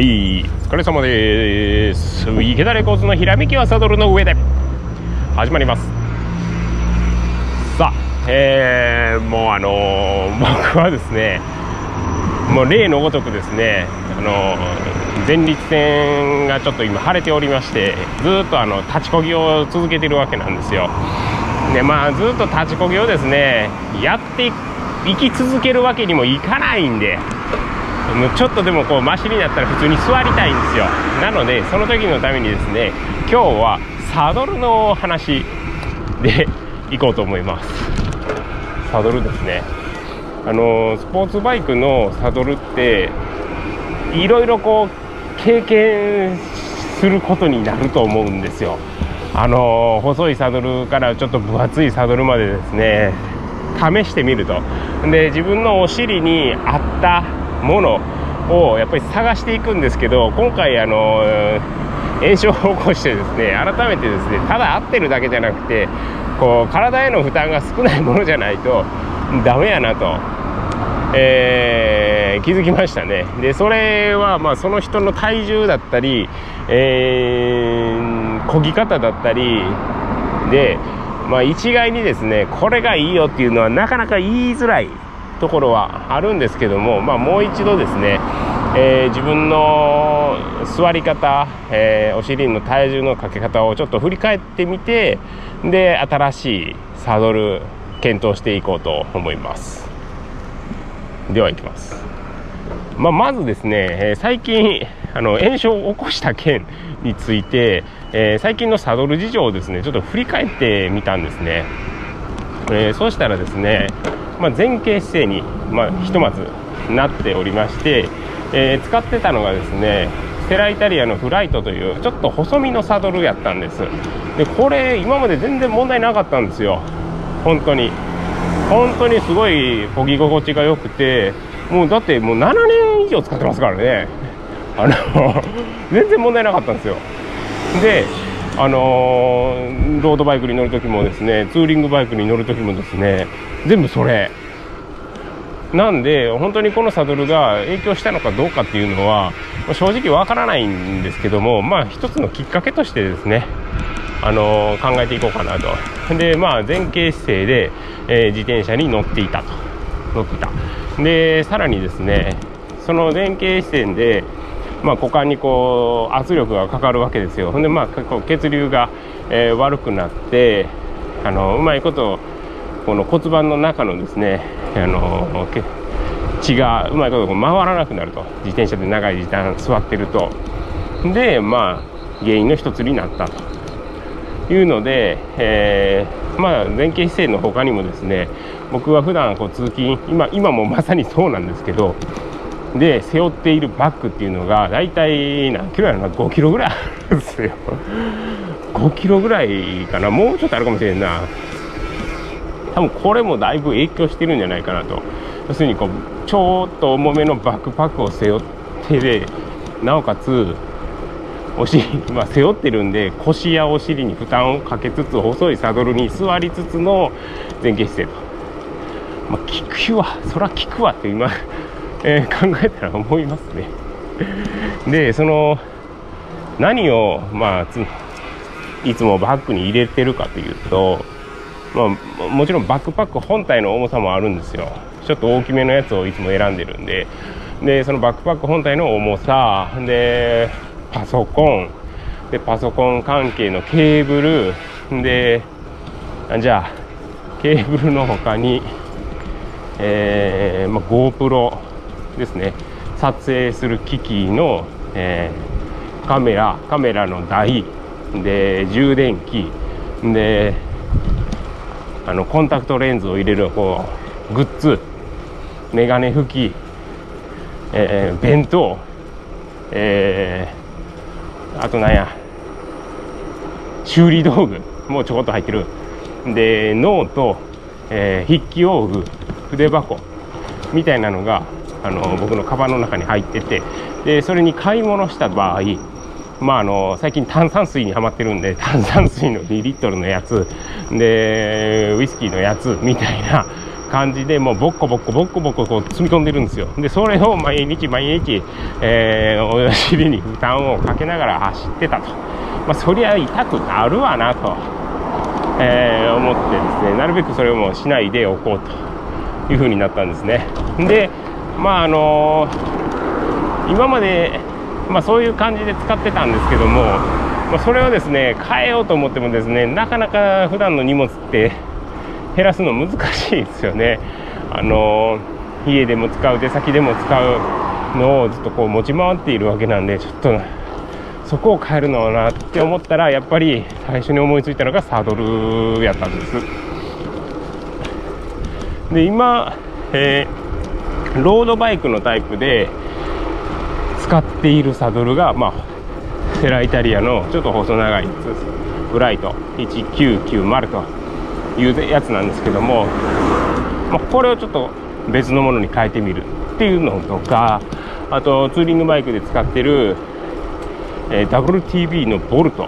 はい、お疲れ様です。池田レコーズのひらめきはサドルの上で始まります。さあ、えー、もうあのー 僕はですね、もう例のごとくですね、あのー前立腺がちょっと今腫れておりまして、ずっとあの立ちこぎを続けてるわけなんですよ。で、まあずっと立ちこぎをですね、やっていき続けるわけにもいかないんで。もうちょっとでもこうマシになったら普通に座りたいんですよ。なのでその時のためにですね今日はサドルの話でいこうと思います。サドルですね。あのスポーツバイクのサドルっていろいろこう経験することになると思うんですよ。あの細いサドルからちょっと分厚いサドルまでですね試してみると。で自分のお尻に合ったものをやっぱり探していくんですけど今回あの炎症を起こしてですね改めてですねただ合ってるだけじゃなくてこう体への負担が少ないものじゃないとダメやなと、えー気づきましたね。でそれはまあその人の体重だったり、えー、漕ぎ方だったりで、まあ、一概にですねこれがいいよっていうのはなかなか言いづらい。ところはあるんですけども、まあ、もう一度ですね、えー自分の座り方、えーお尻の体重のかけ方をちょっと振り返ってみてで新しいサドル検討していこうと思います。ではいきます、まあ、まずですね、えー最近あの炎症を起こした件について、えー最近のサドル事情をですねちょっと振り返ってみたんですね。えーそうしたらですね、まあ、前傾姿勢に、まあ、ひとまずなっておりまして、えー使ってたのがですねステライタリアのフライトというちょっと細身のサドルやったんです。でこれ今まで全然問題なかったんですよ。本当に。本当にすごい漕ぎ心地が良くてもうだってもう7年以上使ってますからね。あの全然問題なかったんですよ。であのーロードバイクに乗るときもですねツーリングバイクに乗るときもですね全部それ。なんで本当にこのサドルが影響したのかどうかっていうのは正直わからないんですけどもまあ一つのきっかけとしてですねあのー考えていこうかなと。でまあ前傾姿勢で、えー自転車に乗っていたと。乗っていた。でさらにですねその前傾姿勢でまあ、股間にこう圧力がかかるわけですよ。ほんでまあこう血流が、えー悪くなってあのうまいことこの骨盤の中のですねあの血がうまいことこう回らなくなると。自転車で長い時間座ってると。でまあ原因の一つになったと。いうので、えーまあ、前傾姿勢の他にもですね僕は普段こう通勤今今もまさにそうなんですけどで背負っているバッグっていうのが大体何キロやろな5キロぐらいあるんですよ。5キロぐらいかな。もうちょっとあるかもしれんな。多分これもだいぶ影響してるんじゃないかなと。要するにこうちょっと重めのバックパックを背負ってでなおかつお尻、まあ、背負ってるんで腰やお尻に負担をかけつつ細いサドルに座りつつの前傾姿勢と、まあ、効くわ。そら効くわって今、えー考えたら思いますね。でその何をまあいつもバッグに入れてるかというと、まあ、もちろんバックパック本体の重さもあるんですよ。ちょっと大きめのやつをいつも選んでるんで。でそのバックパック本体の重さでパソコン。でパソコン関係のケーブル。でじゃあケーブルの他に、えーまあ、GoPro ですね。撮影する機器の、えーカメラカメラの台で充電器であのコンタクトレンズを入れるこうグッズメガネ拭き、えー弁当、えーあとなんや修理道具もうちょこっと入ってる。でノート、えー筆記用具筆箱みたいなのがあの僕のカバンの中に入っててでそれに買い物した場合まあ、あの最近炭酸水にはまってるんで 炭酸水の2リットルのやつでウイスキーのやつみたいな 感じでもうボッコボッコボッコボッコこう積み込んでるんですよ。でそれを毎日毎日、えー、お尻に負担をかけながら走ってたと、まあ、そりゃ痛くなるわなと、えー、思ってですねなるべくそれをもうしないでおこうというふうになったんですね。でまああの、今まで、まあ、そういう感じで使ってたんですけども、まあ、それをですね変えようと思ってもですねなかなか普段の荷物って減らすの難しいですよね。あの家でも使う出先でも使うのをずっとこう持ち回っているわけなんでちょっとそこを変えるのはなって思ったらやっぱり最初に思いついたのがサドルやったんですで今、えー、ロードバイクのタイプで使っているサドルがまあセライタリアのちょっと細長いやつ。ですブライト。1990というやつなんですけども、まあ、これをちょっと別のものに変えてみるっていうのとかあとツーリングバイクで使ってる、えー、WTB のボルト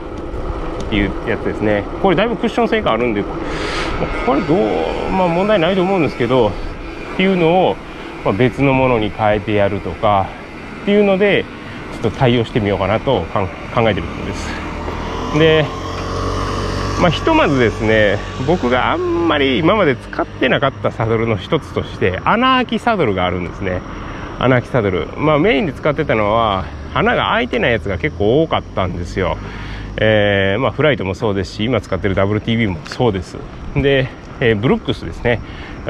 っていうやつですね。これだいぶクッション性があるんでこれどう、まあ、問題ないと思うんですけどっていうのを、ま、別のものに変えてやるとかっていうのでちょっと対応してみようかなと考えてるところです。でまあ、ひとまずですね僕があんまり今まで使ってなかったサドルの一つとして穴開きサドルがあるんですね。穴開きサドル。まあメインで使ってたのは穴が開いてないやつが結構多かったんですよ。えー、まあ、フライトもそうですし今使ってる WTB もそうです。で、えー、ブルックスですね。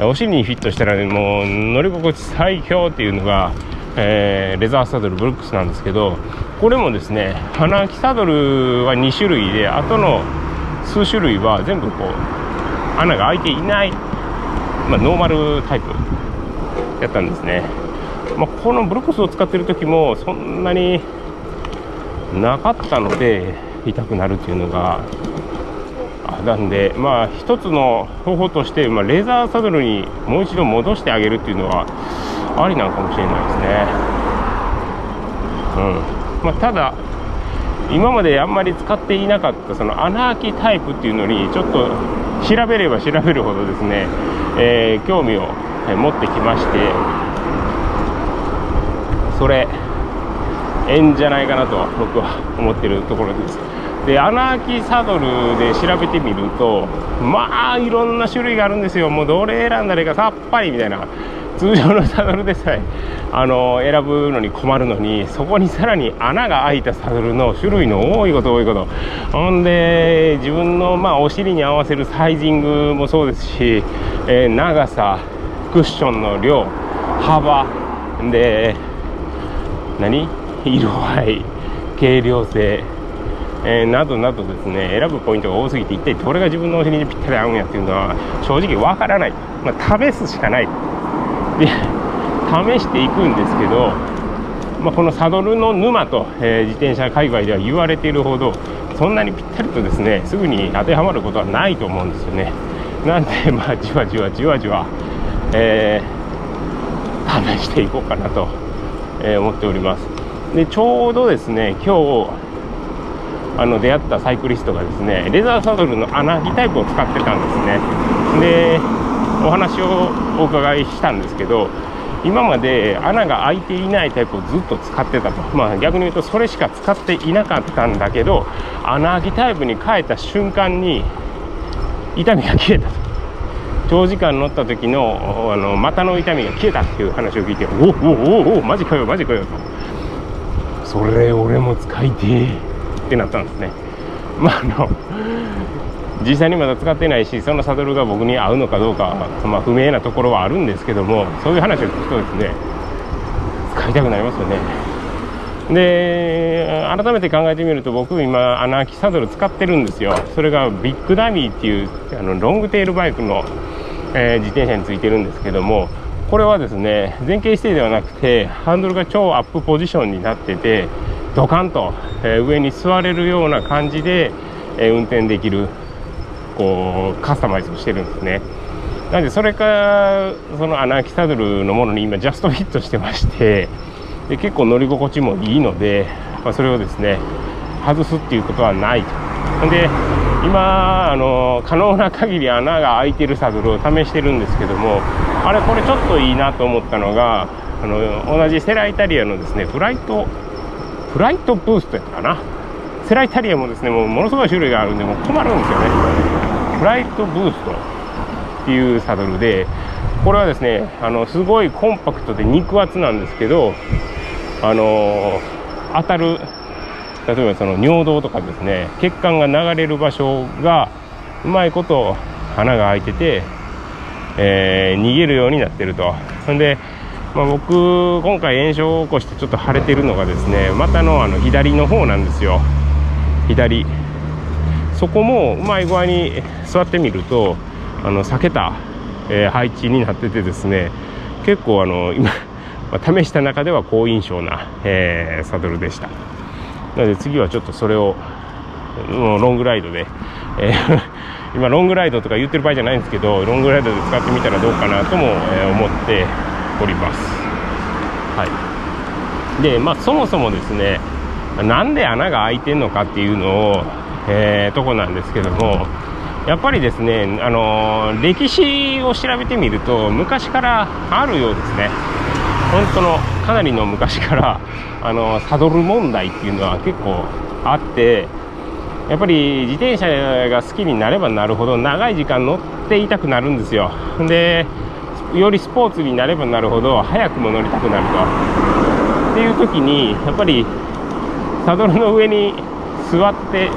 お尻にフィットしたら、ね、もう乗り心地最強っていうのが、えー、レザーサドルブルックスなんですけどこれもですね穴開きサドルは2種類で後の数種類は全部こう穴が開いていない、まあ、ノーマルタイプやったんですね、まあ、このブルックスを使ってる時もそんなになかったので痛くなるっていうのがなんでまあ一つの方法として、まあ、レーザーサドルにもう一度戻してあげるっていうのはありなのかもしれないですね。うん。まあ、ただ今まであんまり使っていなかったその穴開きタイプっていうのにちょっと調べれば調べるほどですね、えー、興味を持ってきましてそれええんじゃないかなと僕は思ってるところです。で穴開きサドルで調べてみるとまあいろんな種類があるんですよ。もうどれ選んだらいいかさっぱりみたいな。通常のサドルでさえあの選ぶのに困るのにそこにさらに穴が開いたサドルの種類の多いこと多いこと。ほんで自分のまあお尻に合わせるサイジングもそうですし、えー、長さクッションの量幅で何？色合い軽量性。えー、などなどですね選ぶポイントが多すぎて一体どれが自分のお尻にぴったり合うんやっていうのは正直わからない、まあ、試すしかない。で試していくんですけど、まあ、このサドルの沼と、えー、自転車界隈では言われているほどそんなにぴったりとですねすぐに当てはまることはないと思うんですよね。なんで まあじわじわじわじわ、えー、試していこうかなと、えー、思っております。でちょうどですね今日あの出会ったサイクリストがですねレザーサドルの穴開きタイプを使ってたんですね。でお話をお伺いしたんですけど今まで穴が開いていないタイプをずっと使ってたと、まあ、逆に言うとそれしか使っていなかったんだけど穴開きタイプに変えた瞬間に痛みが消えたと。長時間乗った時のあの股の痛みが消えたっていう話を聞いておおおおおマジかよマジかよと。それ俺も使いてえ。ってなったんですね。まああの実際にまだ使ってないしそのサドルが僕に合うのかどうか、まあ、不明なところはあるんですけどもそういう話を聞くとですね使いたくなりますよね。で改めて考えてみると僕今穴開きサドル使ってるんですよ。それがビッグダミーっていうあのロングテールバイクの、えー、自転車についてるんですけどもこれはですね前傾姿勢ではなくてハンドルが超アップポジションになっててドカンと、え、上に座れるような感じで、え、運転できるこうカスタマイズをしてるんですね。なのでそれかその穴開きサドルのものに今ジャストフィットしてましてで結構乗り心地もいいので、まあ、それをですね外すっていうことはないと。で今あの可能な限り穴が開いてるサドルを試してるんですけどもあれこれちょっといいなと思ったのがあの同じセライタリアのですねフライトフライトブーストやったかな。セライタリアもですねもうものすごい種類があるんでもう困るんですよね。フライトブーストっていうサドルでこれはですねあのすごいコンパクトで肉厚なんですけどあの当たる例えばその尿道とかですね血管が流れる場所がうまいこと穴が開いてて、えー、逃げるようになってると。んで、まあ、僕今回炎症を起こしてちょっと腫れてるのがですね股のあの左の方なんですよ左そこもうまい具合に座ってみるとあの避けた、えー、配置になっててですね結構あの今 試した中では好印象な、えー、サドルでした。なので次はちょっとそれをロングライドで、えー、今ロングライドとか言ってる場合じゃないんですけどロングライドで使ってみたらどうかなとも、思っております。はい。でまあそもそもですねなんで穴が開いてんのかっていうのを、えー、とこなんですけどもやっぱりですね、あのー、歴史を調べてみると昔からあるようですね。本当のかなりの昔からあのサドル問題っていうのは結構あってやっぱり自転車が好きになればなるほど長い時間乗っていたくなるんですよ。でよりスポーツになればなるほど早くも乗りたくなると。っていう時にやっぱりサドルの上に座って、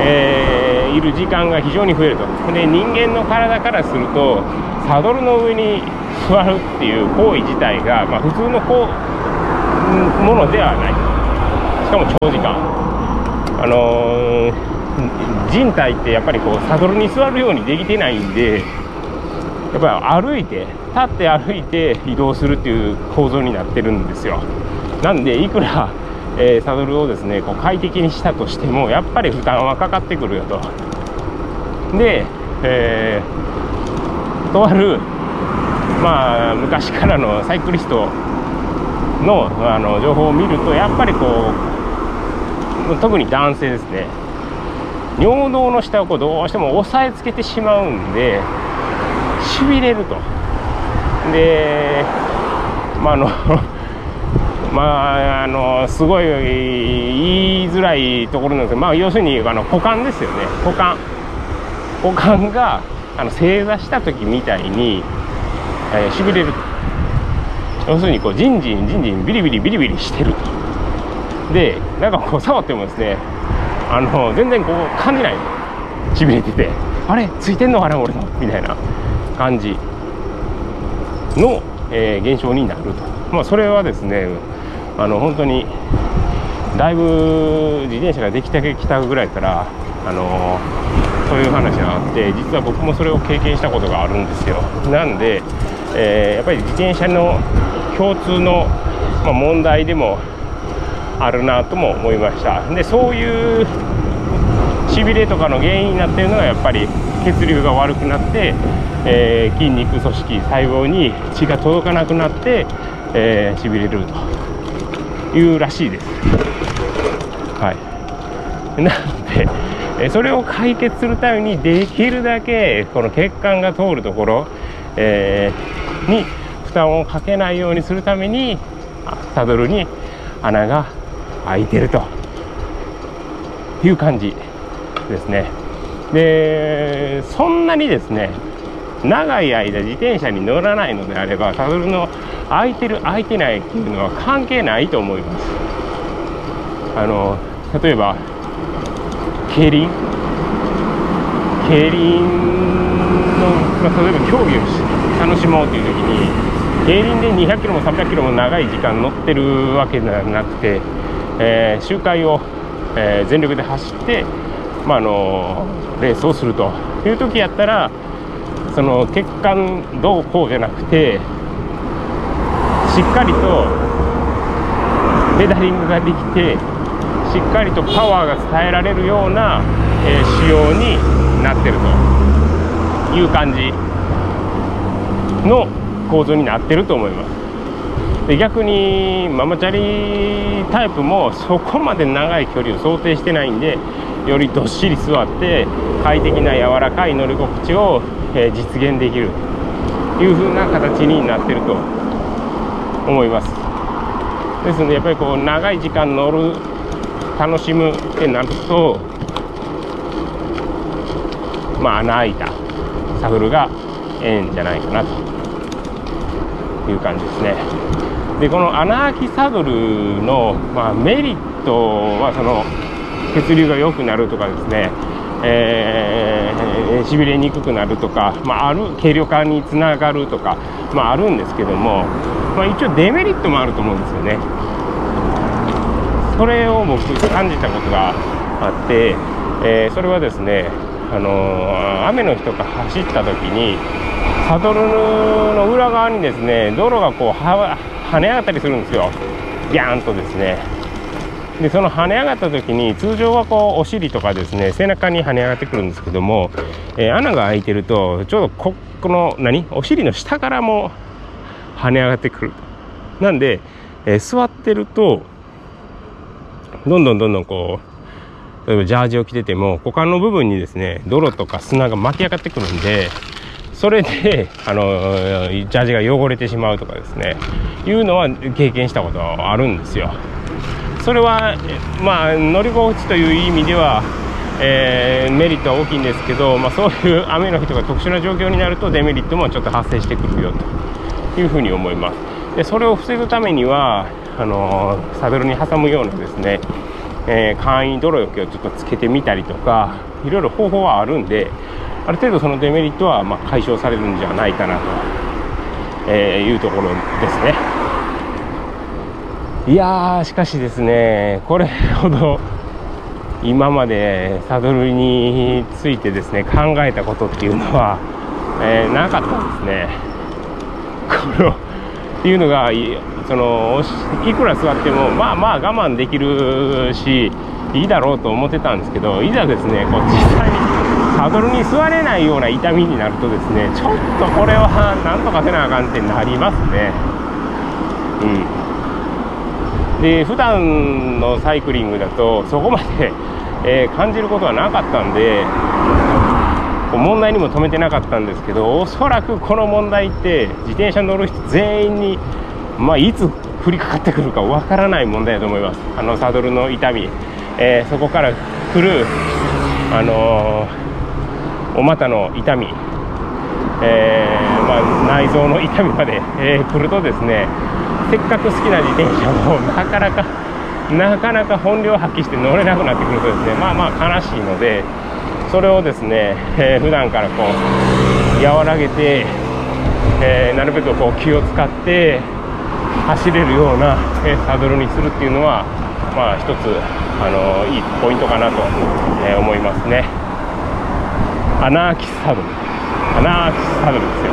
えー、いる時間が非常に増えると。で人間の体からするとサドルの上に座るっていう行為自体が、まあ、普通のこうものではない。しかも長時間。あのー、人体ってやっぱりこうサドルに座るようにできてないんでやっぱり歩いて立って歩いて移動するっていう構造になってるんですよ。なんでいくら、えー、サドルをですねこう快適にしたとしてもやっぱり負担はかかってくるよと。で、えー、とあるまあ、昔からのサイクリストのあの情報を見るとやっぱりこう特に男性ですね。尿道の下をこうどうしても押さえつけてしまうんでしびれると。でまああの まああのすごい言いづらいところなんですけど、まあ、要するにあの股間ですよね。股間。股間があの正座した時みたいにえー、しびれる要するにこうじんじんじんじんビリビリビリビリしてると。でなんかこう触ってもですねあの全然こう感じない。しびれててあれ？ついてんのかな俺の？みたいな。感じの、えー、現象になると。まあそれはですねあの本当にだいぶ自転車ができてきたぐらいからあのそういう話があって実は僕もそれを経験したことがあるんですよ。なんでえー、やっぱり自転車の共通の、まあ、問題でもあるなとも思いました。でそういうしびれとかの原因になっているのはやっぱり血流が悪くなって、えー、筋肉組織細胞に血が届かなくなって、えー、しびれるというらしいです。はい、なのでそれを解決するためにできるだけこの血管が通るところ、えーに負担をかけないようにするためにサドルに穴が開いてるという感じですね。でそんなにですね長い間自転車に乗らないのであればサドルの開いてる開いてないっていうのは関係ないと思います。あの例えば競輪？競輪の、まあ、例えば競技をし楽しもうという時に競輪で200キロも300キロも長い時間乗ってるわけではなくて、えー、周回を、えー、全力で走って、まあ、のレースをするという時やったらその血管どうこうじゃなくてしっかりとペダリングができてしっかりとパワーが伝えられるような、えー、仕様になってるという感じの構造になってると思います。で逆にママチャリタイプもそこまで長い距離を想定してないんでよりどっしり座って快適な柔らかい乗り心地を、えー、実現できるという風な形になってると思います。ですのでやっぱりこう長い時間乗る楽しむってなるとまあ穴開いたサドルがええんじゃないかなという感じですね。でこの穴開きサドルの、まあ、メリットはその血流が良くなるとかですねえー、しびれにくくなるとか、まあ、ある軽量化につながるとか、まあ、あるんですけども、まあ、一応デメリットもあると思うんですよね。それを僕感じたことがあって、えー、それはですねあのー、雨の日とか走った時にサドルの裏側にですね泥がこうは跳ね上がったりするんですよ。ギャーンとですね。でその跳ね上がった時に通常はこうお尻とかですね背中に跳ね上がってくるんですけども、えー、穴が開いてるとちょうどここの何？お尻の下からも跳ね上がってくるなんで、えー、座ってるとどんどんどんどんこう例えばジャージを着てても股間の部分にですね泥とか砂が巻き上がってくるんでそれであのジャージが汚れてしまうとかですねいうのは経験したことあるんですよ。それはまあ乗り心地という意味ではえー、メリットは大きいんですけど、まあ、そういう雨の日とか特殊な状況になるとデメリットもちょっと発生してくるよというふうに思います。でそれを防ぐためにはあのー、サドルに挟むようなですね、えー、簡易泥よけをちょっとつけてみたりとかいろいろ方法はあるんである程度そのデメリットはま解消されるんじゃないかなと、えいうところですね。いやーしかしですねこれほど今までサドルについてですね考えたことっていうのは、えー、なかったんですね。このっていうのがそのいくら座ってもまあまあ我慢できるしいいだろうと思ってたんですけどいざですねこう実際にサドルに座れないような痛みになるとですねちょっとこれはなんとかせなあかんってなりますね。うん。で普段のサイクリングだとそこまで、えー、感じることはなかったんで問題にも止めてなかったんですけどおそらくこの問題って自転車乗る人全員に、まあ、いつ降りかかってくるかわからない問題だと思います。あのサドルの痛み、えー、そこから来るあのーお股の痛み、えー、まあ、内臓の痛みまで、え、来るとですねせっかく好きな自転車もなかなかなかなか本領発揮して乗れなくなってくるとですねまあまあ悲しいのでそれをですね、えー、普段からこう和らげて、えー、なるべくこう気を使って走れるような、えー、サドルにするっていうのはまあ一つあのいいポイントかなと、え思いますね。穴開きサドル穴開きサドルですよ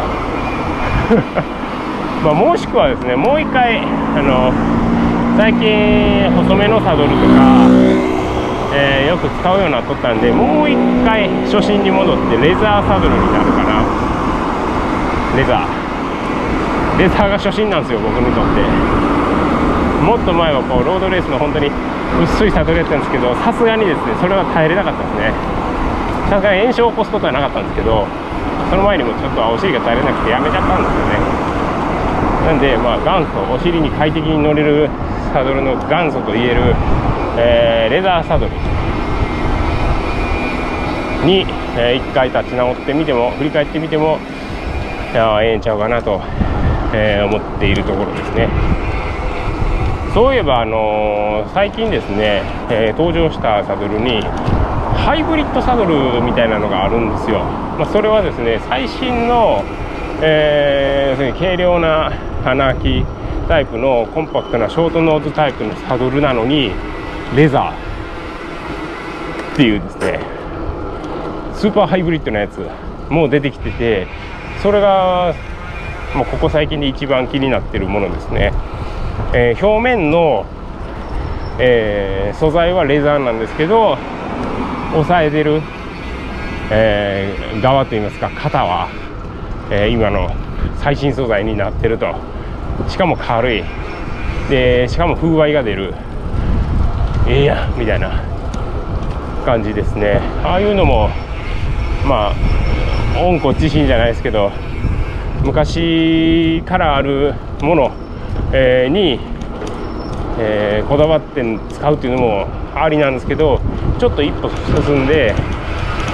まあもしくはですねもう一回あの最近細めのサドルとか、えー、よく使うようになっとったんでもう一回初心に戻ってレザーサドルになるかなレザー。レザーが初心なんですよ僕にとって。もっと前はこうロードレースの本当に薄いサドルやったんですけどさすがにですねそれは耐えれなかったですね。さすがに炎症を起こすことはなかったんですけどその前にもちょっとお尻が耐えれなくてやめちゃったんですよね。なんでまあ元祖お尻に快適に乗れるサドルの元祖といえる、えー、レザーサドルに、えー、一回立ち直ってみても振り返ってみてもええんちゃうかなと、えー、思っているところですね。そういえば、あのー、最近ですね、え、登場したサドルにハイブリッドサドルみたいなのがあるんですよ、まあ、それはですね最新の、えー、軽量な穴開きタイプのコンパクトなショートノーズタイプのサドルなのにレザーっていうですねスーパーハイブリッドなやつもう出てきててそれが、まあ、ここ最近で一番気になってるものですね、えー、表面の、えー、素材はレザーなんですけど押さえてる、えー、側といいますか肩は、えー、今の最新素材になってると。しかも軽い。でしかも風合いが出る。ええやみたいな感じですね。ああいうのもまあ温故知新じゃないですけど昔からあるもの、えー、に、えー、こだわって使うっていうのもありなんですけどちょっと一歩進んで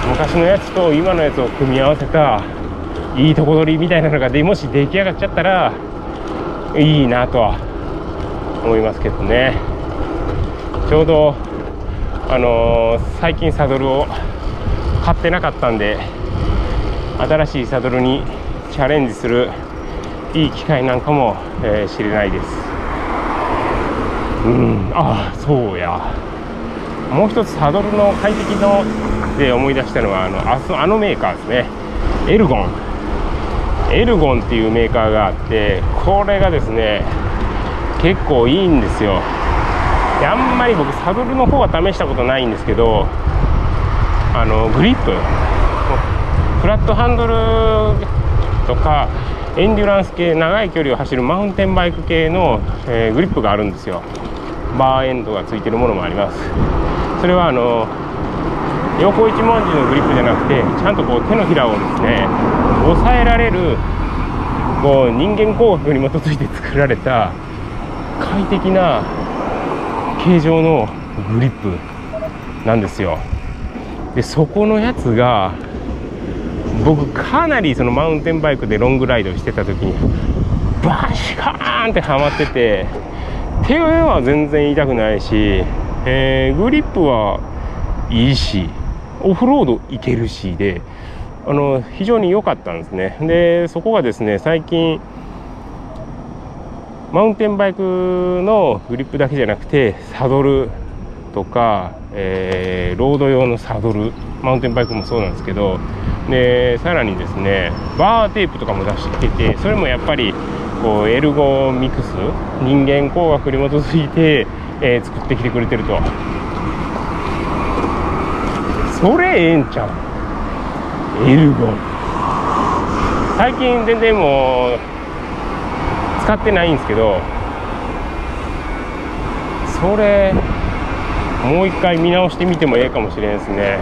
昔のやつと今のやつを組み合わせたいいとこ取りみたいなのがでもし出来上がっちゃったらいいなとは思いますけどね。ちょうどあのー、最近サドルを買ってなかったんで新しいサドルにチャレンジするいい機会なんかも、えー、しれないです。うん。ああそうや。もう一つサドルの快適ので思い出したのはあのああのメーカーですね。エルゴンエルゴンっていうメーカーがあってこれがですね結構いいんですよ。であんまり僕サドルの方は試したことないんですけどあのグリップ。フラットハンドルとかエンデュランス系長い距離を走るマウンテンバイク系の、えー、グリップがあるんですよ。バーエンドがついてるものもあります。それはあの横一文字のグリップじゃなくてちゃんとこう手のひらをですね押さえられるこう人間工学に基づいて作られた快適な形状のグリップなんですよ。でそこのやつが僕かなりそのマウンテンバイクでロングライドしてた時にバシカーンってはまってて手は全然痛くないし、えー、グリップはいいしオフロードいけるしであの非常に良かったんですね。でそこがですね最近マウンテンバイクのグリップだけじゃなくてサドルとか、えー、ロード用のサドルマウンテンバイクもそうなんですけどでさらにですねバーテープとかも出しててそれもやっぱりこうエルゴミクス人間工学に基づいて、えー、作ってきてくれてると。それええんちゃう？エルゴ。最近全然もう使ってないんですけどそれもう一回見直してみてもええかもしれんですね。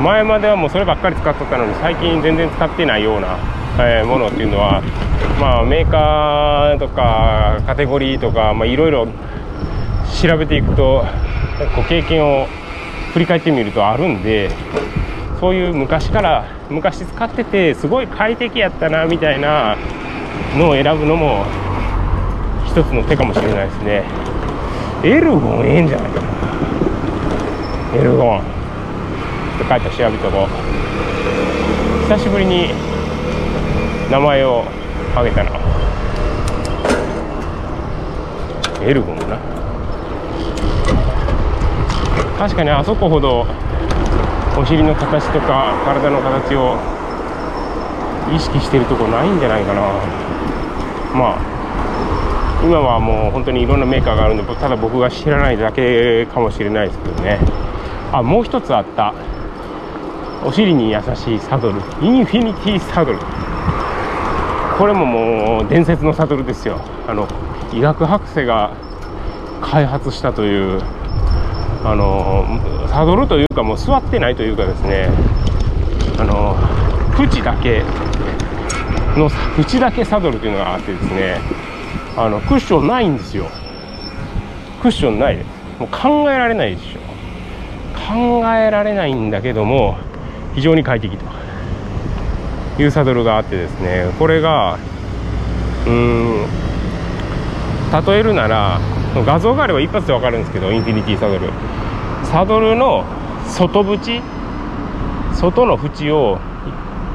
前まではもうそればっかり使っとったのに最近全然使ってないような、え、ものっていうのは、まあ、メーカーとかカテゴリーとかいろいろ調べていくとこう経験を振り返ってみるとあるんでそういう昔から昔使っててすごい快適やったなみたいなのを選ぶのも一つの手かもしれないですね。エルゴンええんじゃないかな。エルゴン。と帰った調べとこ久しぶりに名前を挙げたな。エルゴンな。確かにあそこほどお尻の形とか体の形を意識してるとこないんじゃないかな。まあ今はもう本当にいろんなメーカーがあるんでただ僕が知らないだけかもしれないですけどね。あもう一つあった。お尻に優しいサドル。インフィニティサドル。これももう伝説のサドルですよ。あの医学博士が開発したというあのサドルというかもう座ってないというかですね。あの縁だけの縁だけサドルというのがあってですねあのクッションないんですよ。クッションないです。もう考えられないでしょ。考えられないんだけども非常に快適というサドルがあってですねこれがうん例えるなら画像があれば一発で分かるんですけどインフィニティサドル。サドルの外縁外の縁を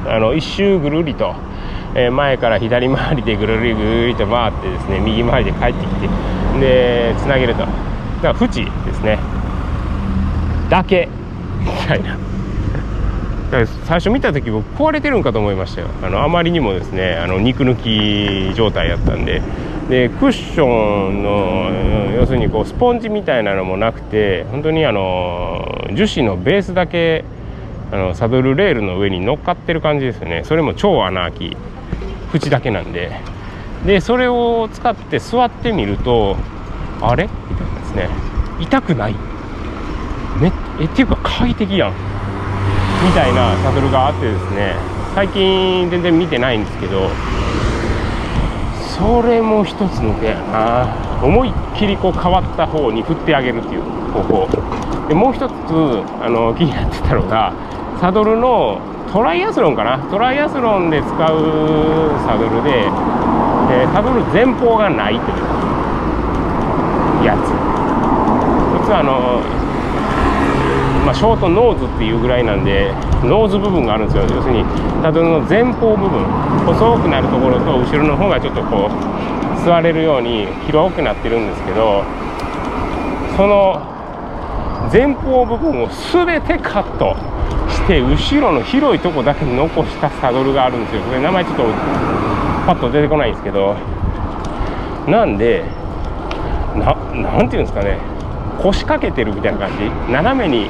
あの一周ぐるりと、え、前から左回りでぐるりぐるりと回ってですね右回りで帰ってきてでつなげると。だから縁ですね。だけ。みたいな。最初見た時僕壊れてるんかと思いましたよ。あのあまりにもですねあの肉抜き状態やったんで。でクッションの要するにこうスポンジみたいなのもなくて本当にあの樹脂のベースだけあのサドルレールの上に乗っかってる感じですよね。それも超穴開き縁だけなんで。でそれを使って座ってみるとあれ？みたいなですね。痛くない？めえっていうか快適やん。みたいなサドルがあってですね。最近全然見てないんですけどそれも一つの手やな思いっきりこう変わった方に振ってあげるっていう方法。でもう一つあの気になってたのがサドルのトライアスロンかな。トライアスロンで使うサドルで、えー、サドル前方がないというやつ。普通あのまあ、ショートノーズっていうぐらいなんでノーズ部分があるんですよ。要するにサドルの前方部分細くなるところと後ろの方がちょっとこう座れるように広くなってるんですけどその前方部分を全てカット。て後ろの広いとこだけ残したサドルがあるんですよ。これ名前ちょっとパッと出てこないんですけど。なんでななんていうんですかね。腰掛けてるみたいな感じ。斜めに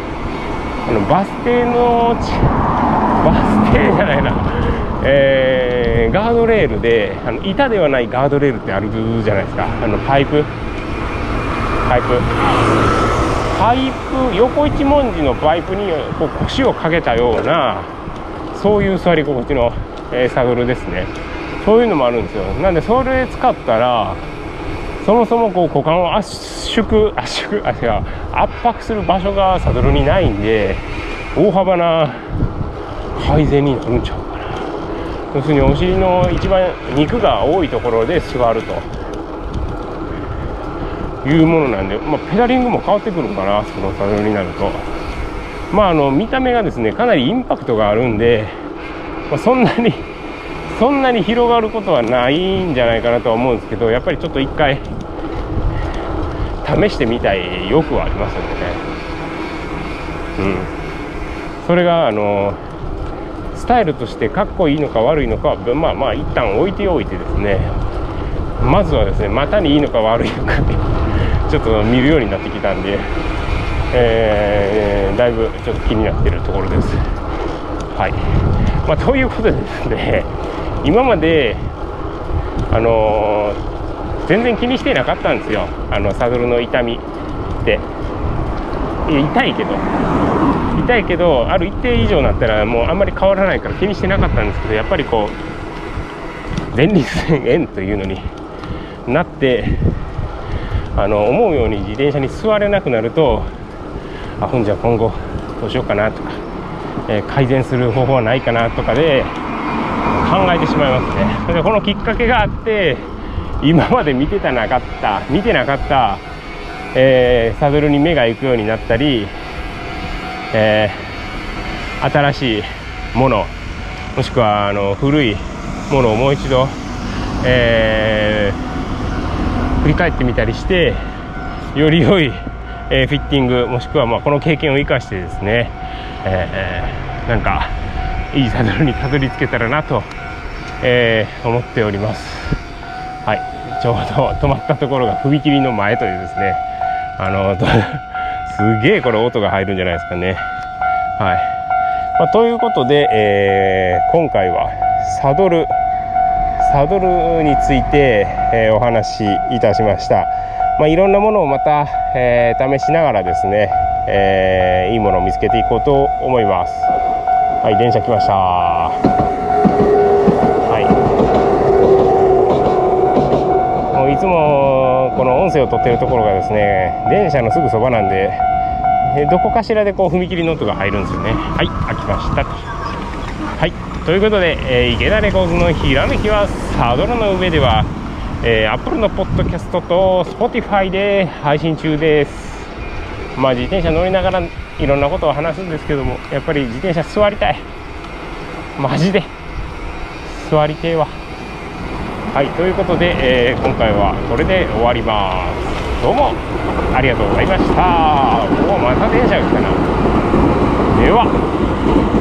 あのバス停のバス停じゃないな、えー、ガードレールであの板ではないガードレールってあるじゃないですか。あのパイプ。パイプ。パイプ横一文字のパイプにこう腰をかけたようなそういう座り心地の、えー、サドルですね。そういうのもあるんですよ。なんでそれ使ったらそもそもこう股間を圧縮圧縮あ違う圧迫する場所がサドルにないんで大幅な改善になるんちゃうかな。要するにお尻の一番肉が多いところで座ると。いうものなんで、まあ、ペダリングも変わってくるかなそのサドルになると。まああの見た目がですねかなりインパクトがあるんで、まあ、そんなに そんなに広がることはないんじゃないかなとは思うんですけどやっぱりちょっと一回試してみたい欲はありますよね。うん。それがあのスタイルとしてかっこいいのか悪いのかはまあまあ一旦置いておいてですね。まずはですね股にいいのか悪いのかってちょっと見るようになってきたんで、えー、だいぶちょっと気になってるところです。はい。まあ、ということでですね今まであのー、全然気にしてなかったんですよ。あのサドルの痛みって。痛いけど。痛いけどある一定以上になったらもうあんまり変わらないから気にしてなかったんですけどやっぱりこう前立腺炎というのになってあの思うように自転車に座れなくなるとあほんじゃ今後どうしようかなとか、えー、改善する方法はないかなとかで考えてしまいますね。でこのきっかけがあって今まで見てたなかった見てなかった、えー、サドルに目が行くようになったり、えー、新しいものもしくはあの古いものをもう一度、えー、振り返ってみたりしてより良い、えー、フィッティングもしくはまあこの経験を生かしてですね、えー、なんかいいサドルにたどり着けたらなと、えー、思っております。はい。ちょうど止まったところが踏切の前というですね。あの すげえこれ音が入るんじゃないですかね。はい、まあ、ということで、えー、今回はサドルサドルについて、えー、お話しいたしました、まあ、いろんなものをまた、えー、試しながらですね、えー、いいものを見つけていこうと思います。はい電車来ました。はい。もういつもこの音声を撮ってるところがですね電車のすぐそばなんでどこかしらでこう踏切の音が入るんですよね。はい開きましたはい。ということで、えー、池田レコーズのひらめきはサドルの上では、えー、Apple のポッドキャストと Spotify で配信中です。まあ自転車乗りながらいろんなことを話すんですけどもやっぱり自転車座りたい。マジで。座りてえわ。はいということで、えー、今回はこれで終わります。どうもありがとうございました。おおまた電車が来たな。では。